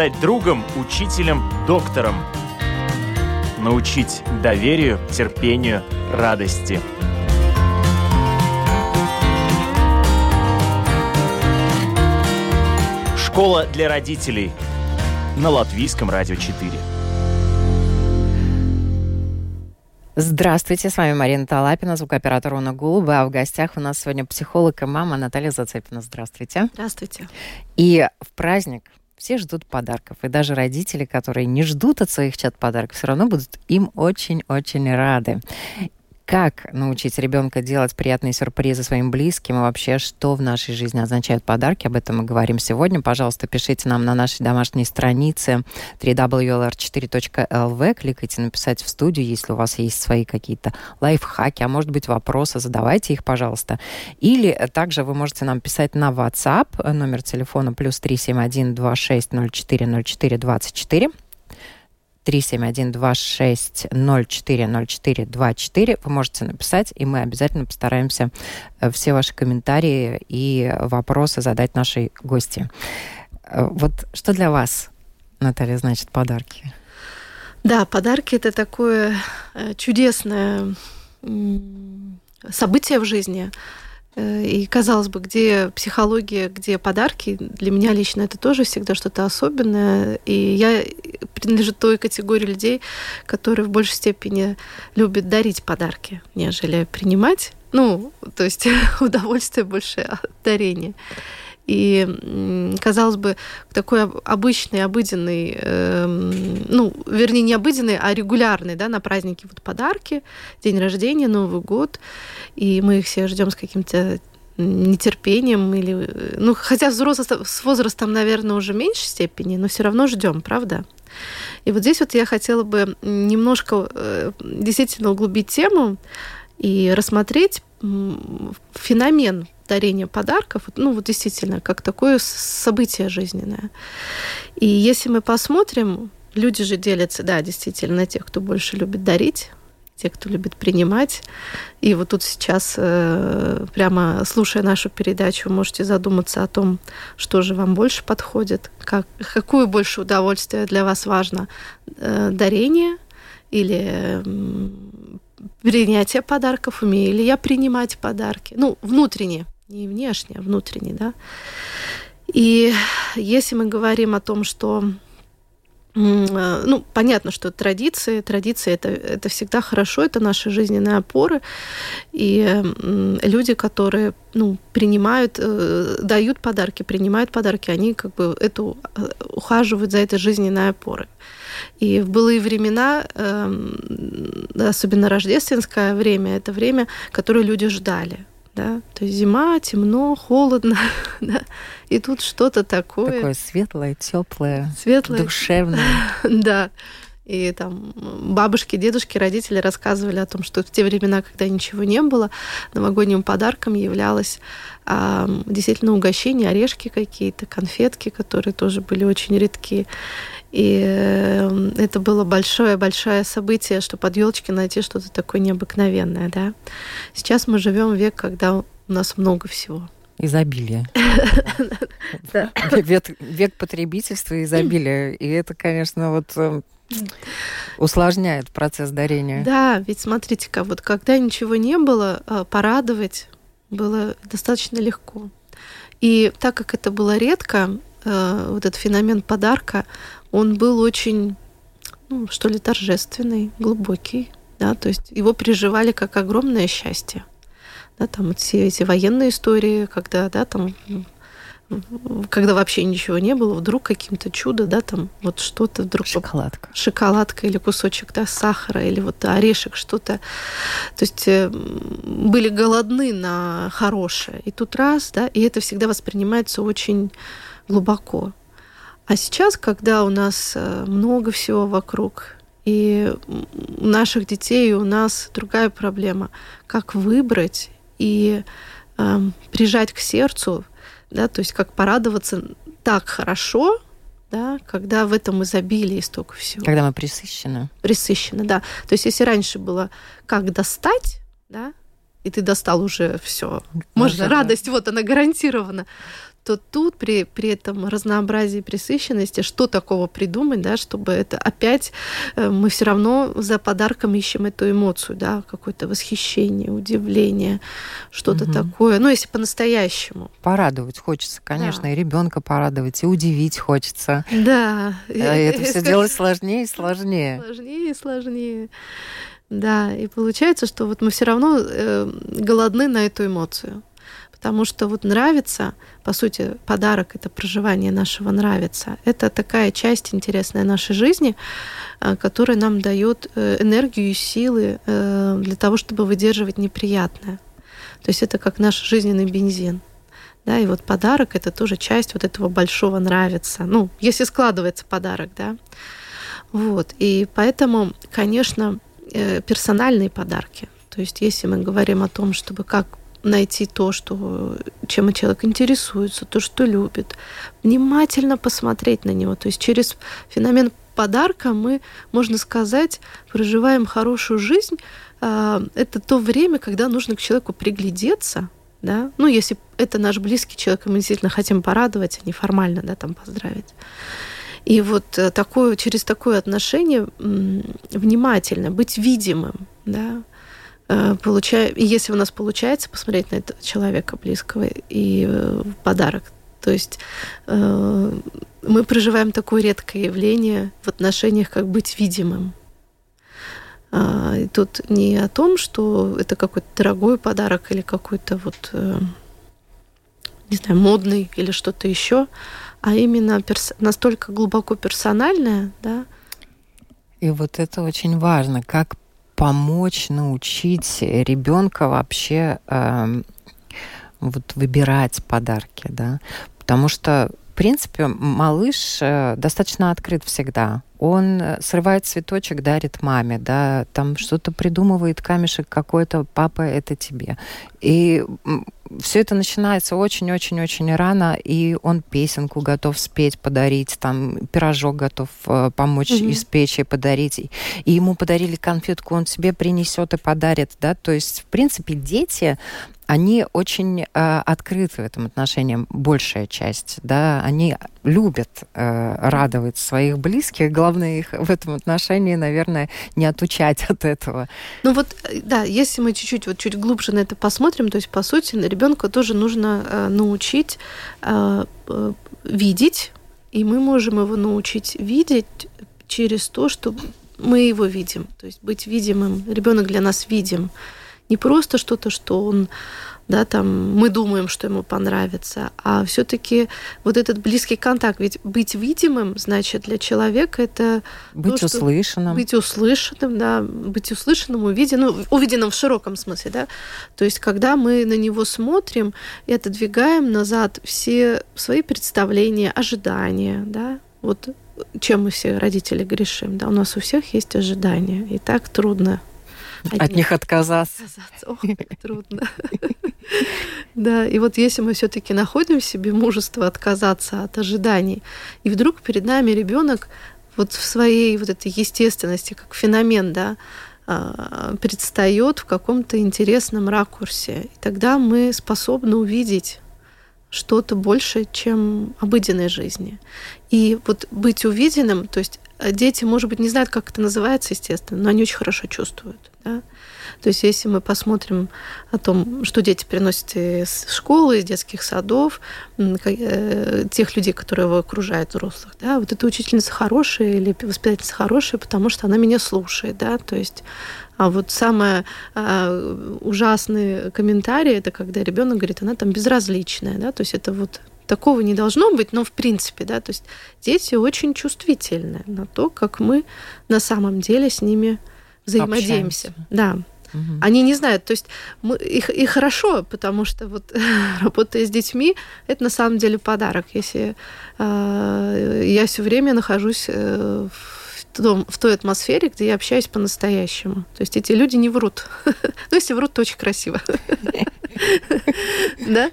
стать другом, учителем, доктором. Научить доверию, терпению, радости. Школа для родителей на Латвийском радио 4. Здравствуйте, с вами Марина Талапина, звукооператор Уна Гулба, а в гостях у нас сегодня психолог и мама Наталья Зацепина. Здравствуйте. Здравствуйте. И в праздник все ждут подарков. И даже родители, которые не ждут от своих чат подарков, все равно будут им очень-очень рады как научить ребенка делать приятные сюрпризы своим близким и вообще, что в нашей жизни означают подарки. Об этом мы говорим сегодня. Пожалуйста, пишите нам на нашей домашней странице www.lr4.lv. Кликайте «Написать в студию», если у вас есть свои какие-то лайфхаки, а может быть вопросы, задавайте их, пожалуйста. Или также вы можете нам писать на WhatsApp, номер телефона плюс 371 2604 04 24. 371-26-04-04-24. Вы можете написать, и мы обязательно постараемся э, все ваши комментарии и вопросы задать нашей гости. Э, вот что для вас, Наталья, значит подарки? Да, подарки это такое э, чудесное событие в жизни. Э, и казалось бы, где психология, где подарки, для меня лично это тоже всегда что-то особенное. И я принадлежу той категории людей, которые в большей степени любят дарить подарки, нежели принимать. Ну, то есть удовольствие больше от дарения. И, казалось бы, такой обычный, обыденный, э, ну, вернее, не обыденный, а регулярный, да, на праздники вот подарки, день рождения, Новый год, и мы их все ждем с каким-то нетерпением или ну хотя взрослый с возрастом наверное уже в меньшей степени но все равно ждем правда? И вот здесь вот я хотела бы немножко э, действительно углубить тему и рассмотреть феномен дарения подарков, ну вот действительно, как такое событие жизненное. И если мы посмотрим, люди же делятся, да, действительно, на тех, кто больше любит дарить, те, кто любит принимать. И вот тут сейчас, э, прямо слушая нашу передачу, можете задуматься о том, что же вам больше подходит, как, какое больше удовольствие для вас важно, э, дарение или принятие подарков, умею ли я принимать подарки, ну, внутренне, не внешне, а внутренне, да. И если мы говорим о том, что э, ну, понятно, что традиции, традиции это, это всегда хорошо, это наши жизненные опоры. И люди, которые ну, принимают, э, дают подарки, принимают подарки, они как бы эту, э, ухаживают за этой жизненной опорой. И в былые времена, эм, особенно рождественское время, это время, которое люди ждали да, то есть зима, темно, холодно, да, и тут что-то такое. Такое светлое, теплое, светлое, душевное. да. И там бабушки, дедушки, родители рассказывали о том, что в те времена, когда ничего не было, новогодним подарком являлось а, действительно угощение, орешки какие-то, конфетки, которые тоже были очень редки. И э, это было большое-большое событие, что под елочки найти что-то такое необыкновенное, да. Сейчас мы живем в век, когда у нас много всего. Изобилие. Век потребительства и изобилия. И это, конечно, вот э, усложняет процесс дарения. Да, ведь смотрите-ка, вот когда ничего не было, э, порадовать было достаточно легко. И так как это было редко, вот этот феномен подарка, он был очень, ну, что ли, торжественный, глубокий, да, то есть его переживали как огромное счастье. Да, там все эти военные истории, когда, да, там когда вообще ничего не было, вдруг каким-то чудо, да, там вот что-то вдруг... Шоколадка. Шоколадка или кусочек, да, сахара, или вот орешек, что-то. То есть э, были голодны на хорошее. И тут раз, да, и это всегда воспринимается очень глубоко. А сейчас, когда у нас э, много всего вокруг, и у наших детей, и у нас другая проблема, как выбрать и э, прижать к сердцу, да, то есть как порадоваться так хорошо, да, когда в этом изобилии столько всего. Когда мы присыщены. Присыщены, да. То есть если раньше было как достать, да, и ты достал уже все, можно, радость, вот она гарантирована, что тут при, при этом разнообразии пресыщенности, что такого придумать, да, чтобы это опять э, мы все равно за подарком ищем эту эмоцию, да, какое-то восхищение, удивление, что-то угу. такое. Ну, если по-настоящему. Порадовать хочется, конечно, да. и ребенка порадовать, и удивить хочется. Да. А это все делать сложнее и сложнее. Сложнее и сложнее. Да, и получается, что вот мы все равно э, голодны на эту эмоцию. Потому что вот нравится, по сути, подарок это проживание нашего нравится. Это такая часть интересная нашей жизни, э, которая нам дает э, энергию и силы э, для того, чтобы выдерживать неприятное. То есть это как наш жизненный бензин. Да, и вот подарок это тоже часть вот этого большого нравится. Ну, если складывается подарок, да. Вот. И поэтому, конечно, персональные подарки. То есть если мы говорим о том, чтобы как найти то, что, чем человек интересуется, то, что любит, внимательно посмотреть на него. То есть через феномен подарка мы, можно сказать, проживаем хорошую жизнь. А, это то время, когда нужно к человеку приглядеться, да, ну, если это наш близкий человек, и мы действительно хотим порадовать, а не формально, да, там поздравить. И вот э, такое, через такое отношение внимательно, быть видимым, да, э, получая, и если у нас получается посмотреть на этого человека близкого и э, подарок, то есть мы проживаем такое редкое явление в отношениях, как быть видимым. А, и тут не о том, что это какой-то дорогой подарок или какой-то вот, не знаю, модный или что-то еще, а именно перс- настолько глубоко персональное, да. И вот это очень важно, как помочь научить ребенка вообще э, вот выбирать подарки, да, потому что в принципе малыш э, достаточно открыт всегда он э, срывает цветочек, дарит маме, да, там что-то придумывает, камешек какой-то, папа, это тебе. И все это начинается очень-очень-очень рано, и он песенку готов спеть, подарить, там пирожок готов э, помочь mm-hmm. испечь и подарить. И ему подарили конфетку, он себе принесет и подарит, да. То есть, в принципе, дети они очень э, открыты в этом отношении, большая часть, да, они любят э, радовать своих близких, главное их в этом отношении, наверное, не отучать от этого. Ну вот, э, да, если мы чуть-чуть вот чуть глубже на это посмотрим, то есть по сути ребенка тоже нужно э, научить э, э, видеть, и мы можем его научить видеть через то, что мы его видим, то есть быть видимым. Ребенок для нас видим не просто что-то, что он да, там мы думаем, что ему понравится, а все-таки вот этот близкий контакт, ведь быть видимым, значит, для человека это быть то, услышанным, быть услышанным, да, быть услышанным, увиденным, ну, увиденным в широком смысле, да, то есть когда мы на него смотрим и отодвигаем назад все свои представления, ожидания, да, вот чем мы все родители грешим, да, у нас у всех есть ожидания, и так трудно от, от них отказаться. отказаться. Ох, как трудно. Да, и вот если мы все-таки находим в себе мужество отказаться от ожиданий, и вдруг перед нами ребенок вот в своей вот этой естественности, как феномен, да, а, предстает в каком-то интересном ракурсе. И тогда мы способны увидеть что-то большее, чем обыденной жизни. И вот быть увиденным, то есть э, дети, может быть, не знают, как это называется, естественно, но они очень хорошо чувствуют. Да? То есть если мы посмотрим о том, что дети приносят из школы, из детских садов, э, тех людей, которые его окружают, взрослых, да, вот эта учительница хорошая или воспитательница хорошая, потому что она меня слушает, да, то есть а вот самое а, ужасный комментарий это когда ребенок говорит, она там безразличная, да, то есть это вот такого не должно быть, но в принципе, да, то есть дети очень чувствительны на то, как мы на самом деле с ними взаимодействуемся. Общаемся. Да. Угу. Они не знают, то есть мы, их, и хорошо, потому что вот работая с детьми, это на самом деле подарок. Если э, я все время нахожусь э, в, том, в той атмосфере, где я общаюсь по-настоящему. То есть эти люди не врут. ну, если врут, то очень красиво. да?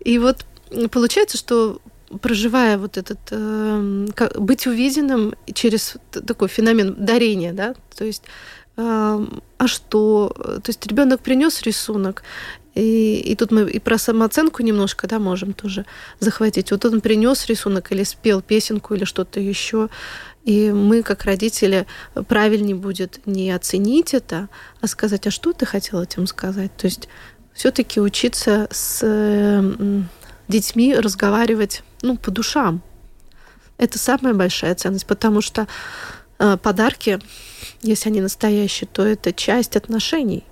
И вот получается, что проживая вот этот э, быть увиденным через такой феномен дарения, да, то есть а что? То есть ребенок принес рисунок, и, и тут мы и про самооценку немножко, да, можем тоже захватить. Вот он принес рисунок или спел песенку или что-то еще, и мы, как родители, правильнее будет не оценить это, а сказать, а что ты хотел этим сказать? То есть все-таки учиться с детьми разговаривать ну, по душам. Это самая большая ценность, потому что подарки, если они настоящие, то это часть отношений.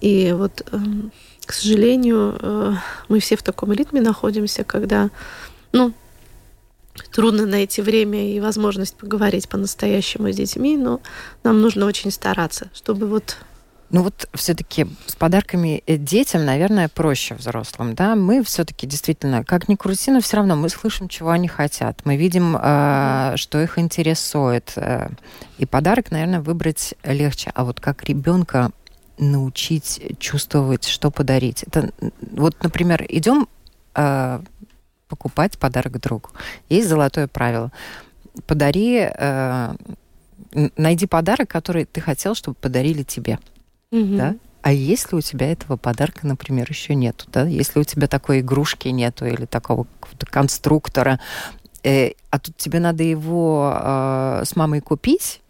И вот э, к сожалению, э, мы все в таком ритме находимся, когда, ну, трудно найти время и возможность поговорить по-настоящему с детьми, но нам нужно очень стараться, чтобы вот ну вот все-таки с подарками э, детям, наверное, проще взрослым, да. Мы все-таки действительно, как ни крути, но все равно мы слышим, чего они хотят. Мы видим, э, что их интересует. Э, и подарок, наверное, выбрать легче. А вот как ребенка научить чувствовать, что подарить. Это вот, например, идем э, покупать подарок другу. Есть золотое правило. Подари, э, найди подарок, который ты хотел, чтобы подарили тебе. Угу. Да? А если у тебя этого подарка, например, еще нету, да? Если у тебя такой игрушки нету или такого конструктора, э, а тут тебе надо его э, с мамой купить,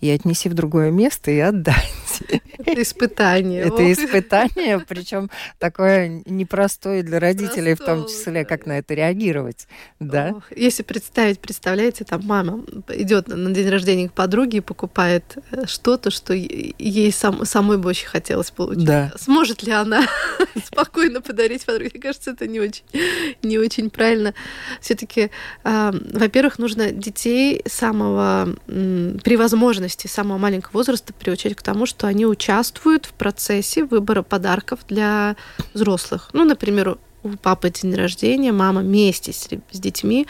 и отнеси в другое место и отдать. Это испытание. Это испытание, причем такое непростое для родителей, в том числе, как на это реагировать. Да? Если представить, представляете, там мама идет на день рождения к подруге и покупает э, что-то, что ей сам, самой бы очень хотелось получить. Да. Сможет ли она спокойно подарить подруге? Мне кажется, это не очень, не очень правильно. Все-таки, а, во-первых, нужно детей самого при возможности самого маленького возраста приучать к тому, что они участвуют в процессе выбора подарков для взрослых. Ну, например, у папы день рождения, мама вместе с, с детьми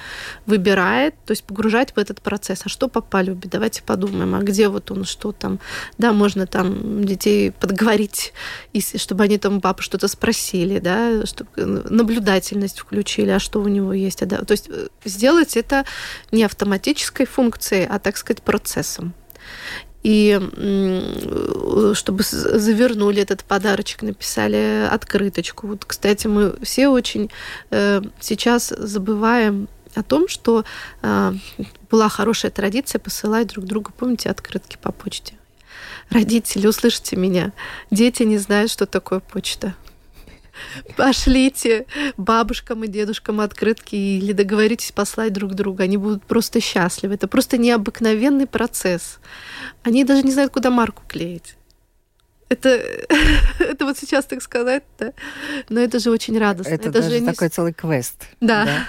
выбирает, то есть погружать в этот процесс. А что папа любит? Давайте подумаем, а где вот он, что там? Да, можно там детей подговорить, и, чтобы они там у папы что-то спросили, да, чтобы наблюдательность включили, а что у него есть. А, да, то есть э, сделать это не автоматической функцией, а, так сказать, процессом и чтобы завернули этот подарочек, написали открыточку. Вот, кстати, мы все очень э, сейчас забываем о том, что э, была хорошая традиция посылать друг другу, помните, открытки по почте. Родители, услышите меня, дети не знают, что такое почта. Пошлите бабушкам и дедушкам открытки или договоритесь послать друг друга. Они будут просто счастливы. Это просто необыкновенный процесс. Они даже не знают, куда марку клеить. Это, это вот сейчас так сказать, да? Но это же очень радостно. Это, это даже же такой не... целый квест. Да. да?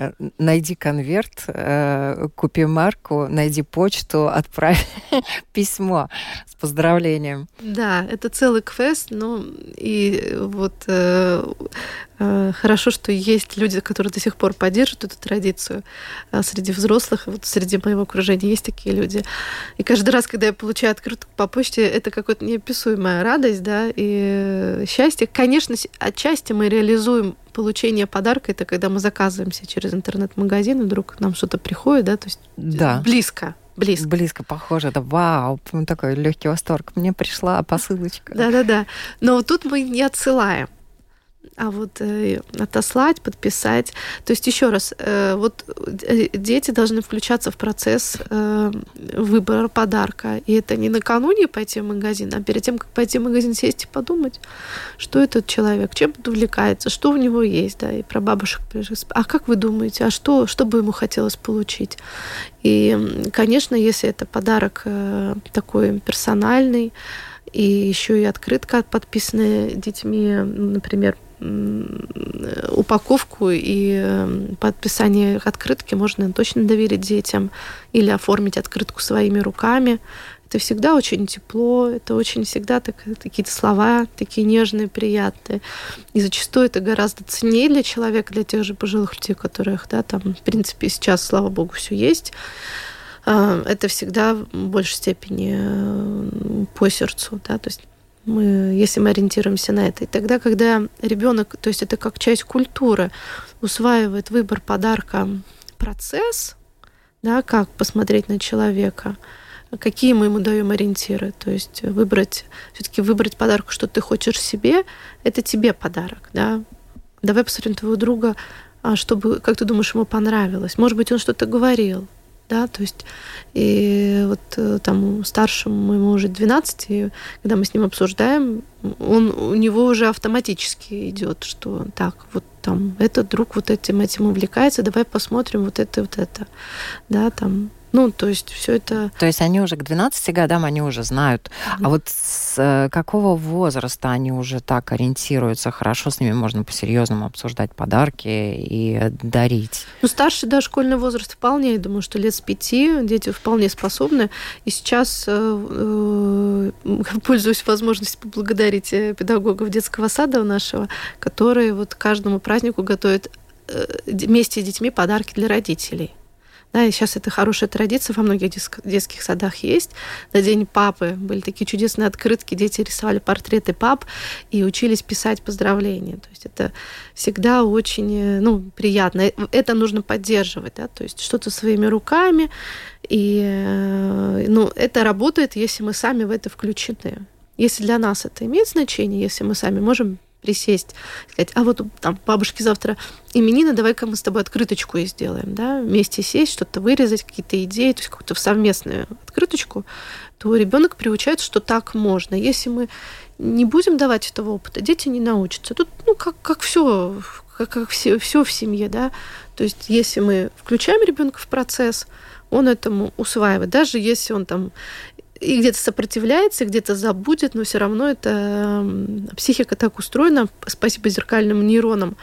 Э, найди конверт, э, купи марку, найди почту, отправь письмо с поздравлением. Да, это целый квест, ну и вот э, хорошо, что есть люди, которые до сих пор поддерживают эту традицию среди взрослых, вот среди моего окружения есть такие люди. И каждый раз, когда я получаю открытку по почте, это какая-то неописуемая радость, да, и счастье. Конечно, отчасти мы реализуем получение подарка это когда мы заказываемся через интернет-магазин, и вдруг нам что-то приходит, да, то есть да. близко. Близко. Близко похоже, это вау, такой легкий восторг. Мне пришла посылочка. Да-да-да. Но тут мы не отсылаем а вот э, отослать, подписать. То есть еще раз, э, вот э, дети должны включаться в процесс э, выбора подарка. И это не накануне пойти в магазин, а перед тем, как пойти в магазин, сесть и подумать, что этот человек, чем увлекается, что у него есть, да, и про бабушек. А как вы думаете, а что, что бы ему хотелось получить? И, конечно, если это подарок э, такой персональный, и еще и открытка подписанная детьми, например, упаковку и подписание открытки можно точно доверить детям или оформить открытку своими руками. Это всегда очень тепло, это очень всегда так, какие-то слова такие нежные, приятные. И зачастую это гораздо ценнее для человека, для тех же пожилых людей, которых, да, там, в принципе, сейчас, слава богу, все есть а, это всегда в большей степени э, по сердцу, да, то есть мы, если мы ориентируемся на это. И тогда, когда ребенок, то есть это как часть культуры, усваивает выбор подарка процесс, да, как посмотреть на человека, какие мы ему даем ориентиры. То есть выбрать, все-таки выбрать подарок, что ты хочешь себе, это тебе подарок, да. Давай посмотрим твоего друга, а чтобы, как ты думаешь, ему понравилось. Может быть, он что-то говорил, да, то есть и вот э, там старшему ему уже 12, и когда мы с ним обсуждаем, он, у него уже автоматически идет, что так, вот там этот друг вот этим этим увлекается, давай посмотрим вот это вот это, да, там ну, то есть все это... То есть они уже к 12 годам, они уже знают. Mm-hmm. А вот с э, какого возраста они уже так ориентируются? Хорошо, с ними можно по-серьезному обсуждать подарки и дарить. Ну, старший, да, школьный возраст вполне, я думаю, что лет с пяти дети вполне способны. И сейчас, э, э, пользуюсь возможностью поблагодарить педагогов детского сада нашего, которые вот каждому празднику готовят вместе с детьми подарки для родителей. Да, и сейчас это хорошая традиция во многих детских садах есть. На День папы были такие чудесные открытки, дети рисовали портреты пап и учились писать поздравления. То есть это всегда очень э, ну, приятно. Это нужно поддерживать, да, то есть что-то своими руками. И э, ну, это работает, если мы сами в это включены. Если для нас это имеет значение, если мы сами можем присесть, сказать, а вот там бабушки завтра именины, давай-ка мы с тобой открыточку и сделаем, да, вместе сесть, что-то вырезать, какие-то идеи, то есть какую-то совместную открыточку, то ребенок приучается, что так можно. Если мы не будем давать этого опыта, дети не научатся. Тут, ну, как, как все, как, как все, все в семье, да. То есть, если мы включаем ребенка в процесс, он этому усваивает. Даже если он там и где-то сопротивляется, где-то забудет, но все равно это психика так устроена, спасибо зеркальным нейронам,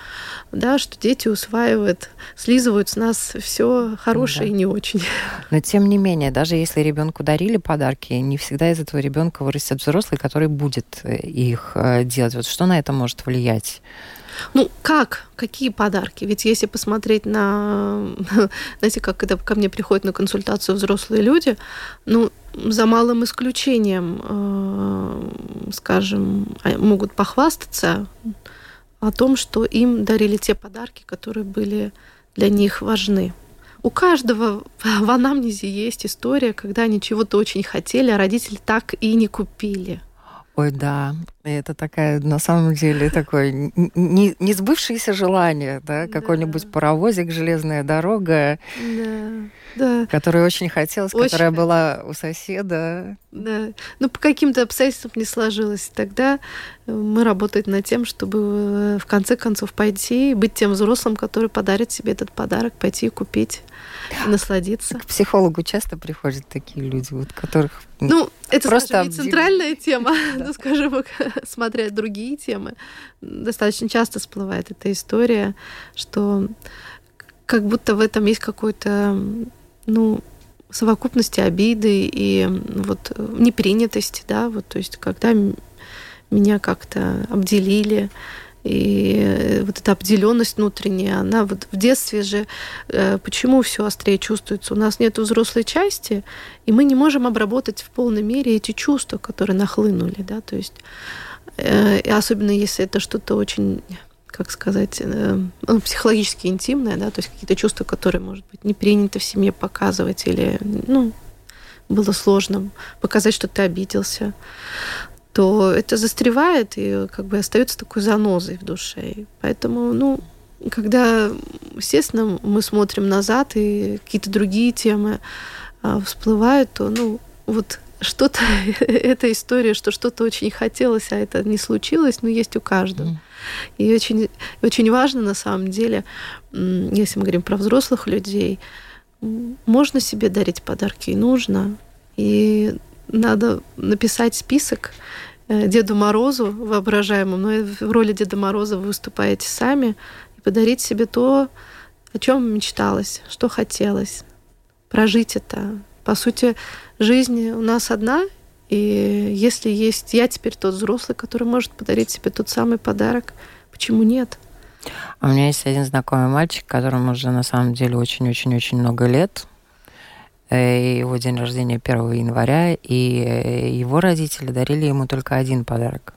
да, что дети усваивают, слизывают с нас все хорошее да. и не очень. Но тем не менее, даже если ребенку дарили подарки, не всегда из этого ребенка вырастет взрослый, который будет э, их э, делать. Вот что на это может влиять? Ну, как? Какие подарки? Ведь если посмотреть на... Знаете, как когда ко мне приходят на консультацию взрослые люди, ну, за малым исключением, э, скажем, а, могут похвастаться о том, что им дарили те подарки, которые были для них важны. У каждого в анамнезе есть история, когда они чего-то очень хотели, а родители так и не купили. Ой, да, это такая, на самом деле, такое не, не сбывшееся желание, да, какой-нибудь да. паровозик, железная дорога, да, да. которая очень хотелось, очень которая была у соседа. Да, ну по каким-то обстоятельствам не сложилось. Тогда мы работаем над тем, чтобы э, в конце концов пойти и быть тем взрослым, который подарит себе этот подарок, пойти и купить и насладиться. К психологу часто приходят такие люди, вот которых ну, это, просто скажем, не центральная тема, ну, скажем, смотря другие темы, достаточно часто всплывает эта история, что как будто в этом есть какой-то, ну, совокупности обиды и вот непринятости, да, вот, то есть когда меня как-то обделили, и вот эта обделенность внутренняя, она вот в детстве же, э, почему все острее чувствуется? У нас нет взрослой части, и мы не можем обработать в полной мере эти чувства, которые нахлынули, да, то есть, э, и особенно если это что-то очень как сказать, э, ну, психологически интимное, да, то есть какие-то чувства, которые, может быть, не принято в семье показывать или, ну, было сложно показать, что ты обиделся то это застревает и как бы остается такой занозой в душе. И поэтому, ну, когда, естественно, мы смотрим назад и какие-то другие темы а, всплывают, то, ну, вот что-то, эта история, что что-то очень хотелось, а это не случилось, но есть у каждого. И очень, очень важно, на самом деле, если мы говорим про взрослых людей, можно себе дарить подарки и нужно. И надо написать список Э, Деду Морозу воображаемому, но в роли Деда Мороза вы выступаете сами, и подарить себе то, о чем мечталось, что хотелось. Прожить это. По сути, жизнь у нас одна, и если есть я теперь тот взрослый, который может подарить себе тот самый подарок, почему нет? У меня есть один знакомый мальчик, которому уже на самом деле очень-очень-очень много лет. Э, его день рождения 1 января, и э, его родители дарили ему только один подарок.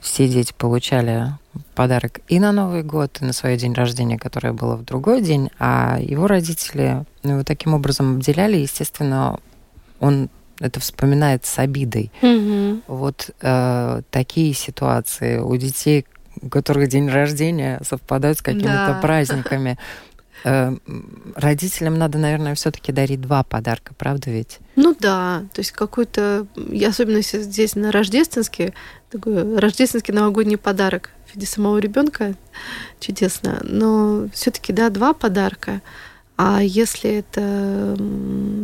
Все дети получали подарок и на Новый год, и на свой день рождения, которое было в другой день, а его родители ну, его таким образом обделяли, естественно, он это вспоминает с обидой. Мгм. Вот э, такие ситуации у детей, у которых день рождения совпадают с какими-то Да. праздниками. Э, м, родителям надо, наверное, все-таки дарить два подарка, правда ведь? Ну да, то есть какой-то, и особенно здесь на рождественский, такой рождественский новогодний подарок в виде самого ребенка чудесно. Но все-таки, да, два подарка. А если это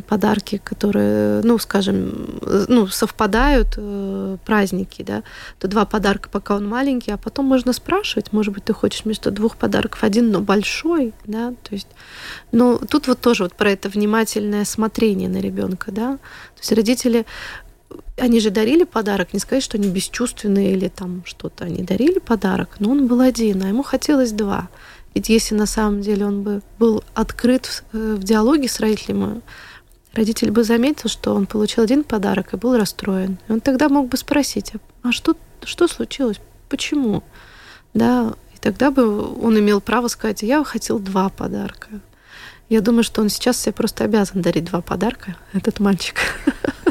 подарки, которые, ну, скажем, ну, совпадают э, праздники, да, то два подарка, пока он маленький, а потом можно спрашивать, может быть, ты хочешь вместо двух подарков один, но большой, да, то есть, но тут вот тоже вот про это внимательное смотрение на ребенка, да, то есть родители они же дарили подарок, не сказать, что они бесчувственные или там что-то. Они дарили подарок, но он был один, а ему хотелось два. Ведь если на самом деле он бы был открыт в, э, в диалоге с родителями, родитель бы заметил, что он получил один подарок и был расстроен. И он тогда мог бы спросить, а что, что случилось? Почему? Да, и тогда бы он имел право сказать, я хотел два подарка. Я думаю, что он сейчас себе просто обязан дарить два подарка, этот мальчик,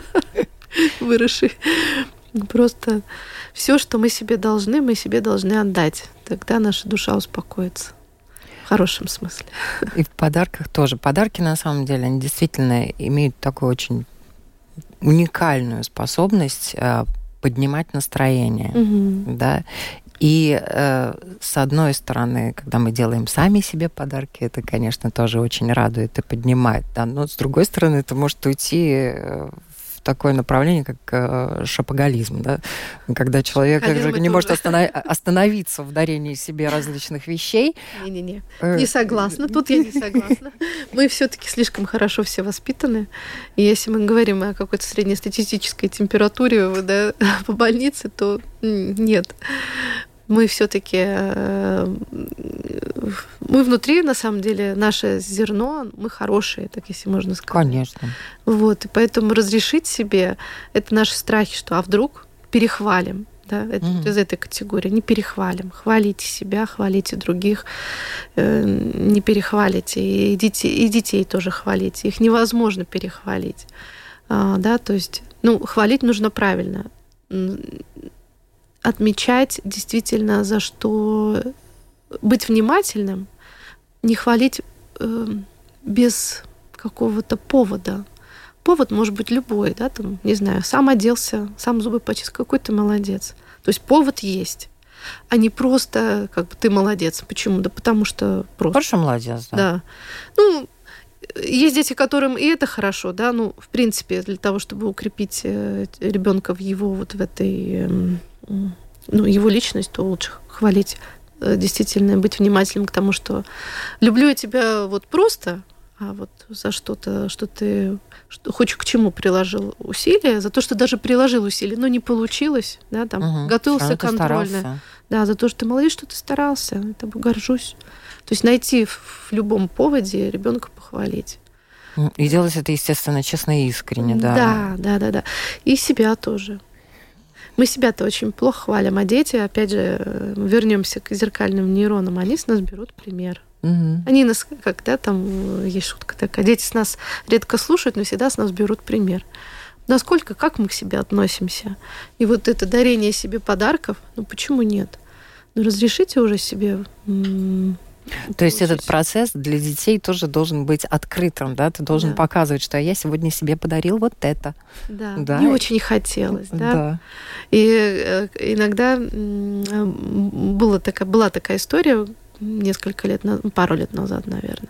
выросший. Просто все, что мы себе должны, мы себе должны отдать. Тогда наша душа успокоится. В хорошем смысле. И в подарках тоже. Подарки, на самом деле, они действительно имеют такую очень уникальную способность э, поднимать настроение. Мгм. Да. И э, с одной стороны, когда мы делаем сами себе подарки, это, конечно, тоже очень радует и поднимает. Да? Но с другой стороны, это может уйти э, в такое направление, как э, шопоголизм, да? когда человек не может останов- остановиться в дарении себе различных вещей. Не-не-не. Э, Не согласна. Тут я не согласна. Мы все-таки слишком хорошо все воспитаны. И если мы говорим о какой-то среднестатистической температуре да, по больнице, то нет. Мы все-таки мы внутри, на самом деле, наше зерно, мы хорошие, так если можно сказать. Конечно. Вот, и поэтому разрешить себе это наши страхи, что а вдруг перехвалим. Да, это вот из этой категории. Не перехвалим. Хвалите себя, хвалите других, э, не перехвалите. И детей, и детей тоже хвалите. Их невозможно перехвалить. А, да, то есть, ну, хвалить нужно правильно. Отмечать действительно, за что быть внимательным, не хвалить э, без какого-то повода. Повод может быть любой, да, там, не знаю, сам оделся, сам зубы почистил, какой ты молодец. То есть повод есть, а не просто как бы ты молодец. Почему? Да потому что просто. Больше молодец, да. Да. Ну, есть дети, которым и это хорошо, да, ну, в принципе, для того, чтобы укрепить ребенка в его вот в этой, эм, ну, его личность, то лучше хвалить, э, действительно быть внимательным к тому, что люблю я тебя вот просто, а вот за что-то, что ты что, хоть к чему приложил усилия, за то, что даже приложил усилия, но не получилось, да, там, Мгм. готовился ты контрольно. старался. Да, за то, что ты молодец, что ты старался. Я тобой горжусь. То есть найти в любом поводе ребенка похвалить. И делать это, естественно, честно и искренне, да. да, да, да, да. И себя тоже. Мы себя-то очень плохо хвалим, а дети, опять же, вернемся к зеркальным нейронам, они с нас берут пример. Мгм. Они нас, когда там э, есть шутка такая, дети с нас редко слушают, но всегда с нас берут пример. Насколько, как мы к себе относимся? И вот это дарение себе подарков, ну почему нет? Ну разрешите уже себе... То есть этот процесс для детей тоже должен быть открытым, да? Ты должен Да. показывать, что я сегодня себе подарил вот это. Да, Да. не очень хотелось, да. И э, иногда э, была такая, была такая история несколько лет, пару лет назад, наверное.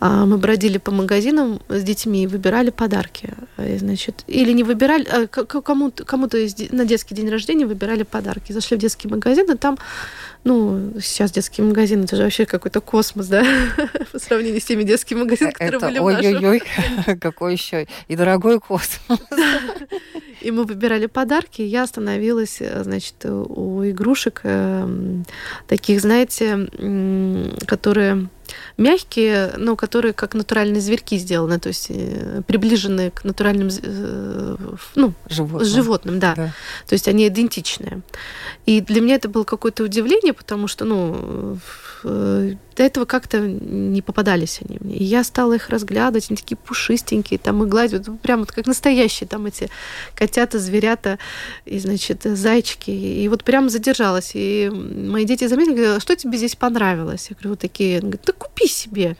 А, Мы бродили по магазинам с детьми и выбирали подарки. Значит, или не выбирали, а кому-то, кому-то на детский день рождения выбирали подарки. Зашли в детский магазин, и там, ну, сейчас детский магазин, это же вообще какой-то космос, да, по сравнению с теми детскими магазинами, которые Это были в нашем ой-ой-ой, какой еще и дорогой космос. И мы выбирали подарки. Я остановилась, э, значит, у игрушек эм, таких, знаете, которые мягкие, но которые как натуральные зверьки сделаны, то есть э, приближенные к натуральным э, ну, животным. животным, да. да. То есть они идентичные. И для меня это было какое-то удивление, потому что, ну, э, до этого как-то не попадались они мне. И я стала их разглядывать, они такие пушистенькие, там и гладить, вот прям вот как настоящие там эти котята, зверята и, значит, зайчики. И вот прям задержалась. И мои дети заметили, говорят, а что тебе здесь понравилось? Я говорю, вот такие. Он говорит, да купи себе.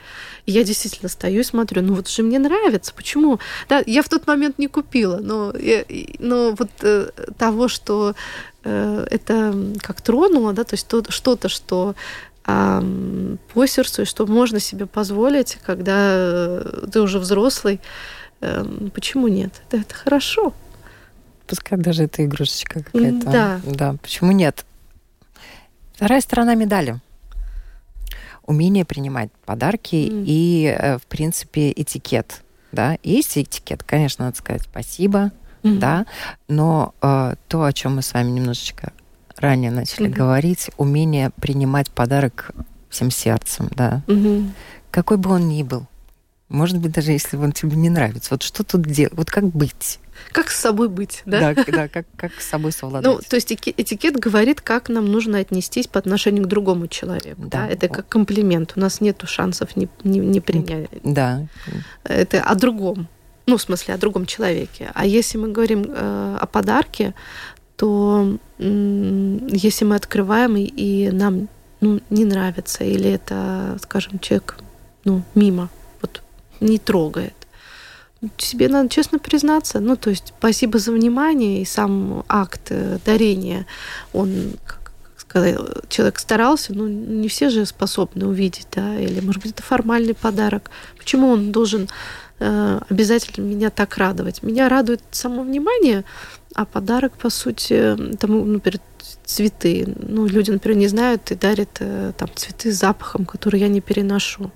И я действительно стою и смотрю, ну вот же мне нравится, почему? Да, я в тот момент не купила, но, но вот э, того, что э, это как тронуло, да, то есть то, что-то, что э, по сердцу, и что можно себе позволить, когда э, ты уже взрослый, э, почему нет? Да, это хорошо. Пускай даже это игрушечка какая-то. Да. Да, почему нет? Вторая сторона медали умение принимать подарки mm. и, э, в принципе, этикет. Да, есть этикет, конечно, надо сказать спасибо, mm-hmm. да, но э, то, о чем мы с вами немножечко ранее начали mm-hmm. говорить, умение принимать подарок всем сердцем, да, mm-hmm. какой бы он ни был, может быть, даже если он тебе не нравится, вот что тут делать, вот как быть? Как с собой быть, да? Да, да как, как с собой совладать. Ну, то есть этикет говорит, как нам нужно отнестись по отношению к другому человеку. Да. да? Это как комплимент. У нас нет шансов не, не, не принять. Да. Это о другом. Ну, в смысле, о другом человеке. А если мы говорим э, о подарке, то э, если мы открываем и, и нам ну, не нравится, или это, скажем, человек ну, мимо, вот не трогает, себе надо честно признаться. Ну, то есть спасибо за внимание и сам акт э, дарения, он, как сказать, человек старался, но не все же способны увидеть, да, или, может быть, это формальный подарок. Почему он должен э, обязательно меня так радовать? Меня радует само внимание, а подарок, по сути, тому, например, цветы. Ну, люди, например, не знают и дарят э, там цветы с запахом, который я не переношу,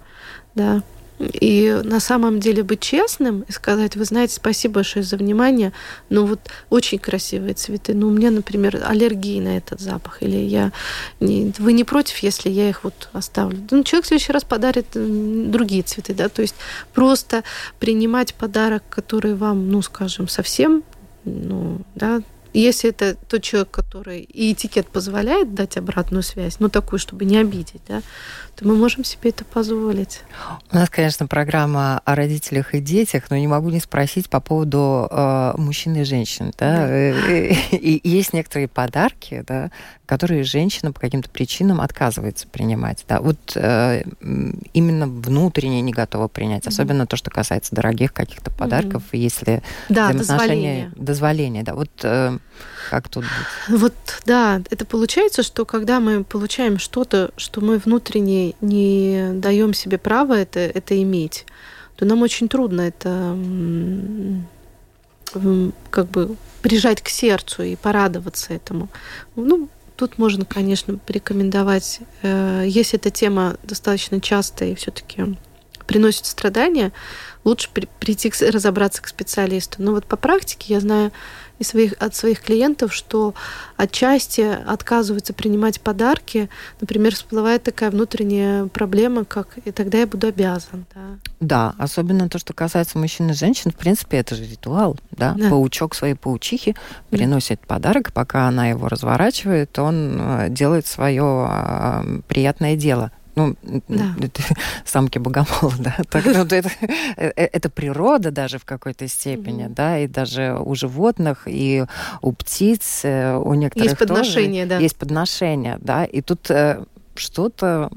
да. И на самом деле быть честным и сказать, вы знаете, спасибо большое за внимание, но вот очень красивые цветы. Но у меня, например, аллергия на этот запах. Или я не, вы не против, если я их вот оставлю? Ну, человек в следующий раз подарит другие цветы, да, то есть просто принимать подарок, который вам, ну, скажем, совсем, ну, да, если это тот человек, который и этикет позволяет дать обратную связь, ну такую, чтобы не обидеть, да, то мы можем себе это позволить. У нас, конечно, программа о родителях и детях, но не могу не спросить по поводу э, мужчин и женщин. Да? Да. Э, и есть некоторые подарки, да, которые женщина по каким-то причинам отказывается принимать. Да? Вот э, именно внутренне не готова принять, mm-hmm. особенно то, что касается дорогих каких-то подарков, mm-hmm. если да, дозволение. дозволение. Да, вот э, как тут быть? Вот, да, это получается, что когда мы получаем что-то, что мы внутренне не даем себе права это, это иметь, то нам очень трудно это как бы прижать к сердцу и порадоваться этому. Ну, тут можно, конечно, порекомендовать, э, если эта тема достаточно частая и все-таки приносит страдания, лучше прийти разобраться к специалисту. Но вот по практике я знаю и своих, от своих клиентов, что отчасти отказываются принимать подарки. Например, всплывает такая внутренняя проблема, как «и тогда я буду обязан». Да, да особенно то, что касается мужчин и женщин, в принципе, это же ритуал. Да? Да. Паучок своей паучихи приносит да. подарок, пока она его разворачивает, он э, делает свое а, приятное дело ну, да. это самки богомола, да, так, ну, это, э, э, это природа даже в какой-то степени, mm-hmm. да, и даже у животных, и у птиц, э, у некоторых есть подношения, тоже да. есть подношения, да, и тут что-то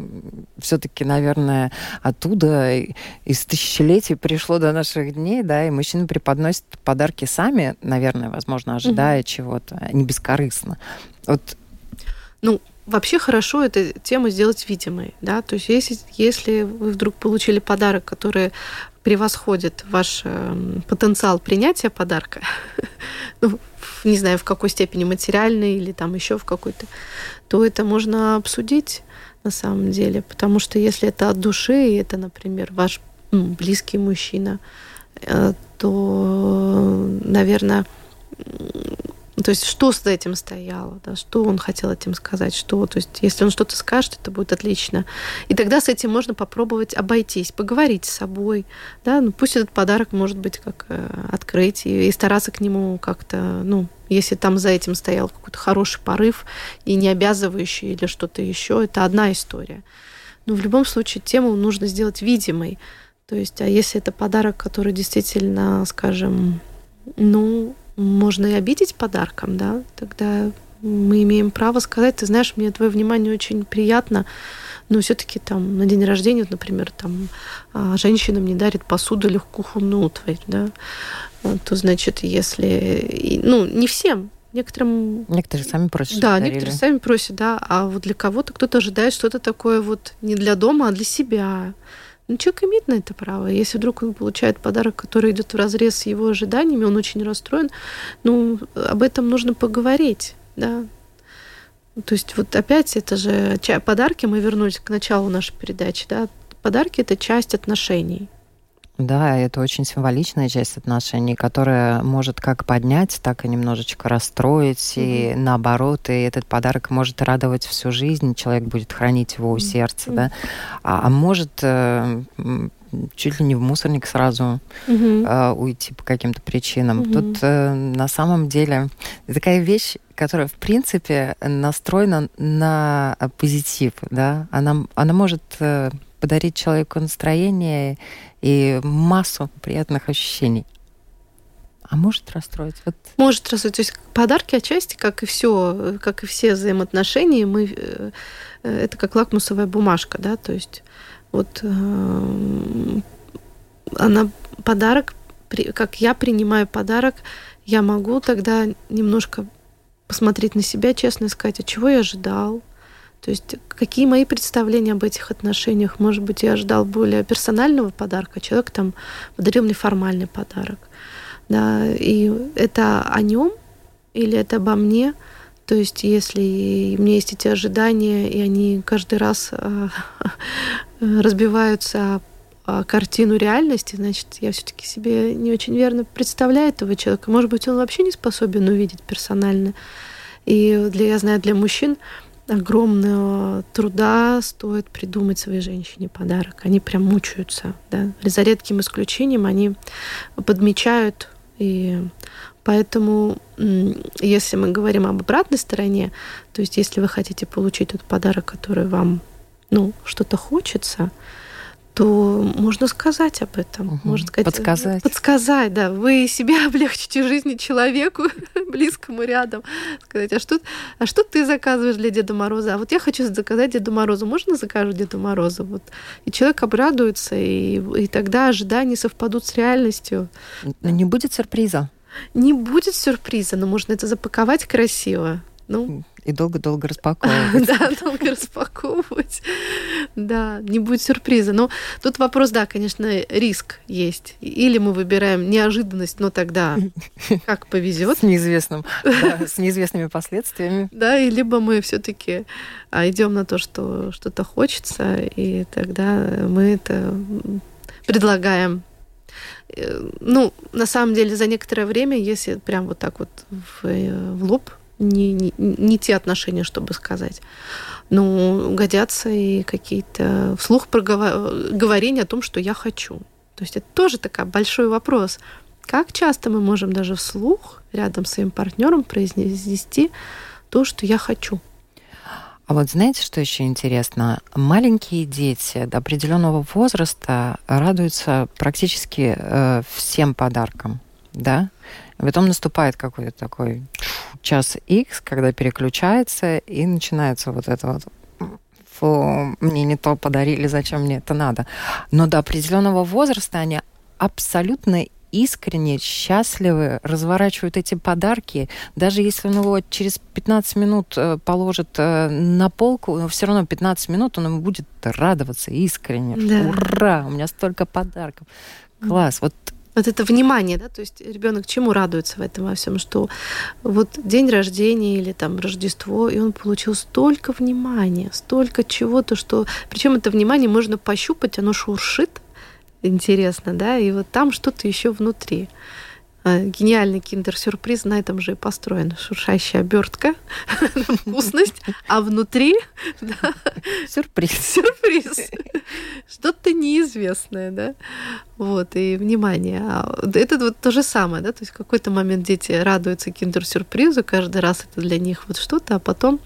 все-таки, наверное, оттуда из тысячелетий пришло до наших дней, да, и мужчины преподносят подарки сами, наверное, возможно, ожидая угу. чего-то, не бескорыстно. Вот ну, вообще хорошо эту тему сделать видимой, да, то есть если, если вы вдруг получили подарок, который превосходит ваш э, потенциал принятия подарка, ну, не знаю, в какой степени материальный или там еще в какой-то, то это можно обсудить на самом деле, потому что если это от души, и это, например, ваш близкий мужчина, э, то, наверное, то есть что за этим стояло, да, что он хотел этим сказать, что, то есть если он что-то скажет, это будет отлично. И тогда с этим можно попробовать обойтись, поговорить с собой, да, ну пусть этот подарок может быть как э, открыть и, и стараться к нему как-то, ну, если там за этим стоял какой-то хороший порыв и не обязывающий или что-то еще, это одна история. Но в любом случае тему нужно сделать видимой. То есть, а если это подарок, который действительно, скажем, ну, можно и обидеть подарком, да, тогда мы имеем право сказать, ты знаешь, мне твое внимание очень приятно, но все-таки там на день рождения, например, там а, женщина мне дарит посуду или кухонную утварь, да, то значит, если, ну, не всем, некоторым... Некоторые сами просят. Да, некоторые сами просят, да, а вот для кого-то кто-то ожидает что-то такое вот не для дома, а для себя. Ну, человек имеет на это право. Если вдруг он получает подарок, который идет в разрез с его ожиданиями, он очень расстроен, ну, об этом нужно поговорить, да. То есть вот опять это же подарки, мы вернулись к началу нашей передачи, да, подарки – это часть отношений. Да, это очень символичная часть отношений, которая может как поднять, так и немножечко расстроить, mm-hmm. и наоборот, и этот подарок может радовать всю жизнь, человек будет хранить его у сердца, mm-hmm. да, а, а может э, чуть ли не в мусорник сразу mm-hmm. э, уйти по каким-то причинам. Mm-hmm. Тут э, на самом деле такая вещь, которая в принципе настроена на позитив, да, она, она может э, подарить человеку настроение и массу приятных ощущений. А может расстроить? Вот. Может расстроить. То есть подарки отчасти, как и все, как и все взаимоотношения, мы, э, это как лакмусовая бумажка, да, то есть вот э, она подарок, как я принимаю подарок, я могу тогда немножко посмотреть на себя, честно сказать, от чего я ожидал, то есть какие мои представления об этих отношениях? Может быть, я ждал более персонального подарка, человек там подарил мне формальный подарок. Да, и это о нем или это обо мне? То есть, если у меня есть эти ожидания, и они каждый раз а, разбиваются картину реальности, значит, я все-таки себе не очень верно представляю этого человека. Может быть, он вообще не способен увидеть персонально. И для, я знаю, для мужчин огромного труда стоит придумать своей женщине подарок. Они прям мучаются. Да? За редким исключением они подмечают. И поэтому, если мы говорим об обратной стороне, то есть если вы хотите получить тот подарок, который вам ну, что-то хочется, то можно сказать об этом. Угу. Можно сказать, подсказать. Подсказать, да. Вы себе облегчите жизнь человеку, близкому рядом. Сказать, а что, а что ты заказываешь для Деда Мороза? А вот я хочу заказать Деду Морозу. Можно закажу Деду Морозу? Вот. И человек обрадуется, и, и тогда ожидания совпадут с реальностью. Но не будет сюрприза. Не будет сюрприза, но можно это запаковать красиво. Ну, и долго-долго распаковывать. Да, долго распаковывать. Да, не будет сюрприза. Но тут вопрос, да, конечно, риск есть. Или мы выбираем неожиданность, но тогда как повезет. С неизвестным, с неизвестными последствиями. Да, и либо мы все-таки а, идем на то, что что-то хочется, и тогда мы это предлагаем э, ну, на самом деле, за некоторое время, если прям вот так вот в, э, в лоб не, не, не те отношения, чтобы сказать. Ну, годятся и какие-то вслух говорения о том, что я хочу. То есть это тоже такой большой вопрос. Как часто мы можем даже вслух рядом с своим партнером произнести то, что я хочу? А вот знаете, что еще интересно? Маленькие дети до определенного возраста радуются практически э, всем подаркам, да? И потом наступает какой-то такой час X, когда переключается, и начинается вот это вот фу, мне не то подарили, зачем мне это надо. Но до определенного возраста они абсолютно искренне, счастливы, разворачивают эти подарки. Даже если он его через 15 минут э, положит э, на полку, но все равно 15 минут он ему будет радоваться искренне. Да. Ура, у меня столько подарков. Класс. Вот вот это внимание, да, то есть ребенок чему радуется в этом во всем, что вот день рождения или там Рождество, и он получил столько внимания, столько чего-то, что причем это внимание можно пощупать, оно шуршит, интересно, да, и вот там что-то еще внутри. А, гениальный киндер-сюрприз на этом же и построен. Шуршащая обертка, вкусность, а внутри сюрприз. Сюрприз. Что-то неизвестное, да. Вот, и внимание. А это вот то же самое, да, то есть в какой-то момент дети радуются киндер-сюрпризу, каждый раз это для них вот что-то, а потом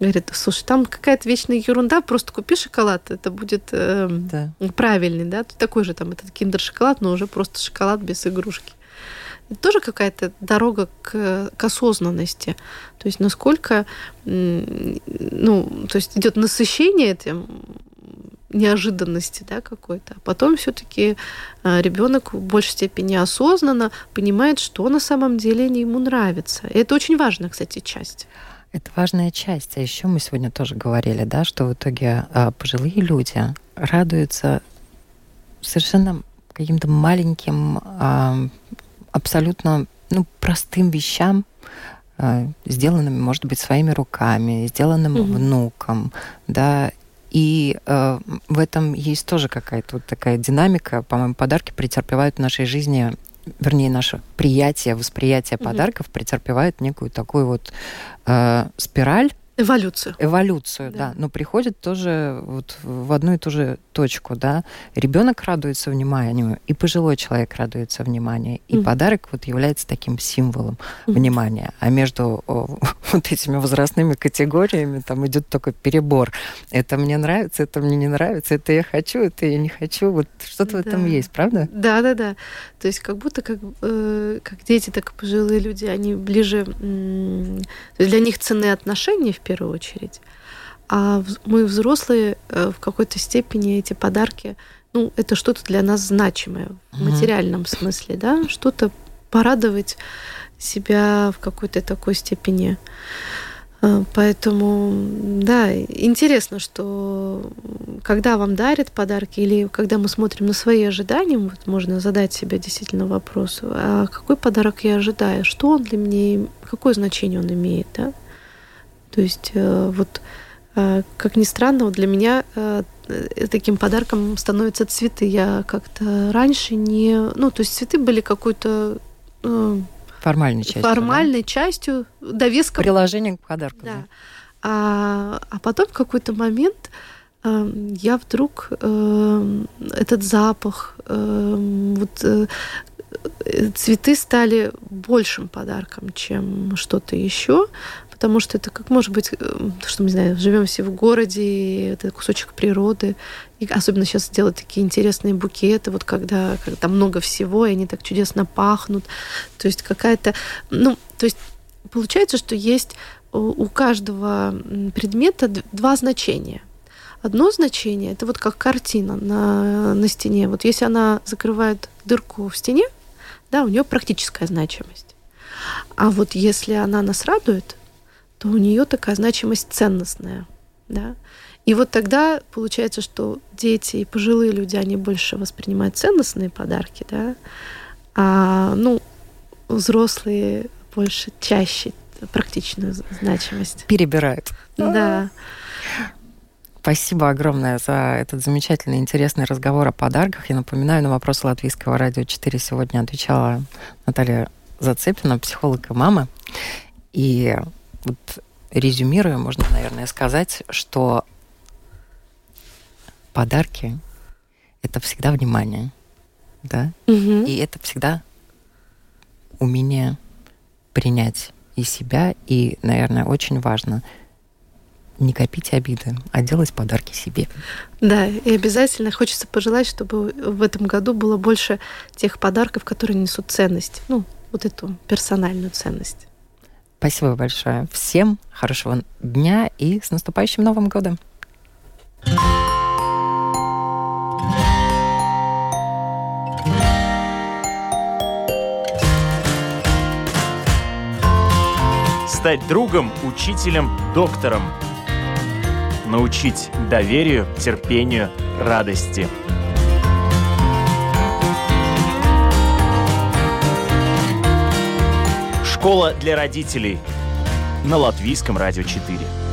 говорит, слушай, там какая-то вечная ерунда, просто купи шоколад, это будет э, да. правильный, да, такой же там этот киндер-шоколад, но уже просто шоколад без игрушки. Это тоже какая-то дорога к, к осознанности. То есть насколько, ну, то есть идет насыщение этим неожиданности, да, какой-то. А потом все-таки э, ребенок в большей степени осознанно понимает, что на самом деле ему нравится. И это очень важная, кстати, часть. Это важная часть. А еще мы сегодня тоже говорили, да, что в итоге а, пожилые люди радуются совершенно каким-то маленьким, а, абсолютно ну, простым вещам, а, сделанными, может быть, своими руками, сделанным угу. внуком, да, и э, в этом есть тоже какая-то вот такая динамика. По-моему, подарки претерпевают в нашей жизни вернее, наше приятие, восприятие угу. подарков претерпевает некую такую вот э, спираль, Эволюцию. Эволюцию, да. да. Но приходит тоже вот в одну и ту же точку, да. Ребенок радуется вниманию, и пожилой человек радуется вниманию. И mm подарок вот является таким символом mm внимания. А между о, вот этими возрастными категориями там идет такой перебор. Это мне нравится, это мне не нравится, это я хочу, это я не хочу. Вот что-то да. в этом есть, правда? Да, да, да. То есть как будто как, э, как дети, так и пожилые люди, они ближе... М- для них ценные отношения в первую очередь. А мы взрослые э, в какой-то степени эти подарки, ну, это что-то для нас значимое в материальном смысле, да, что-то порадовать себя в какой-то такой степени. Э, поэтому, да, интересно, что когда вам дарят подарки или когда мы смотрим на свои ожидания, вот можно задать себе действительно вопрос, а какой подарок я ожидаю, что он для меня, какое значение он имеет, да? То есть э, вот э, как ни странно, вот для меня э, таким подарком становятся цветы. Я как-то раньше не... Ну, то есть цветы были какой-то... Формальной частью. Формальной да? частью, довеском. Приложение к подарку. Да. да. А, а потом в какой-то момент я вдруг этот запах, вот цветы стали большим подарком, чем что-то еще, потому что это как может быть, э, что мы знаем, живем все в городе, и это кусочек природы, и особенно сейчас делать такие интересные букеты, вот когда, когда много всего, и они так чудесно пахнут, то есть какая-то, ну, то есть получается, что есть у каждого предмета два значения. Одно значение это вот как картина на, на стене. Вот если она закрывает дырку в стене, да, у нее практическая значимость. А вот если она нас радует, то у нее такая значимость ценностная. Да? И вот тогда получается, что дети и пожилые люди, они больше воспринимают ценностные подарки, да, а ну, взрослые больше, чаще практичную значимость. Перебирают. Да. Спасибо огромное за этот замечательный, интересный разговор о подарках. Я напоминаю, на вопросы Латвийского радио 4 сегодня отвечала Наталья Зацепина, психолог и мама. И вот резюмируя, можно, наверное, сказать, что подарки – это всегда внимание, да? Угу. И это всегда умение принять и себя, и, наверное, очень важно не копить обиды, а делать подарки себе. Да, и обязательно хочется пожелать, чтобы в этом году было больше тех подарков, которые несут ценность, ну, вот эту персональную ценность. Спасибо большое. Всем хорошего дня и с наступающим Новым годом. Стать другом, учителем, доктором. Научить доверию, терпению, радости – Школа для родителей на Латвийском радио 4.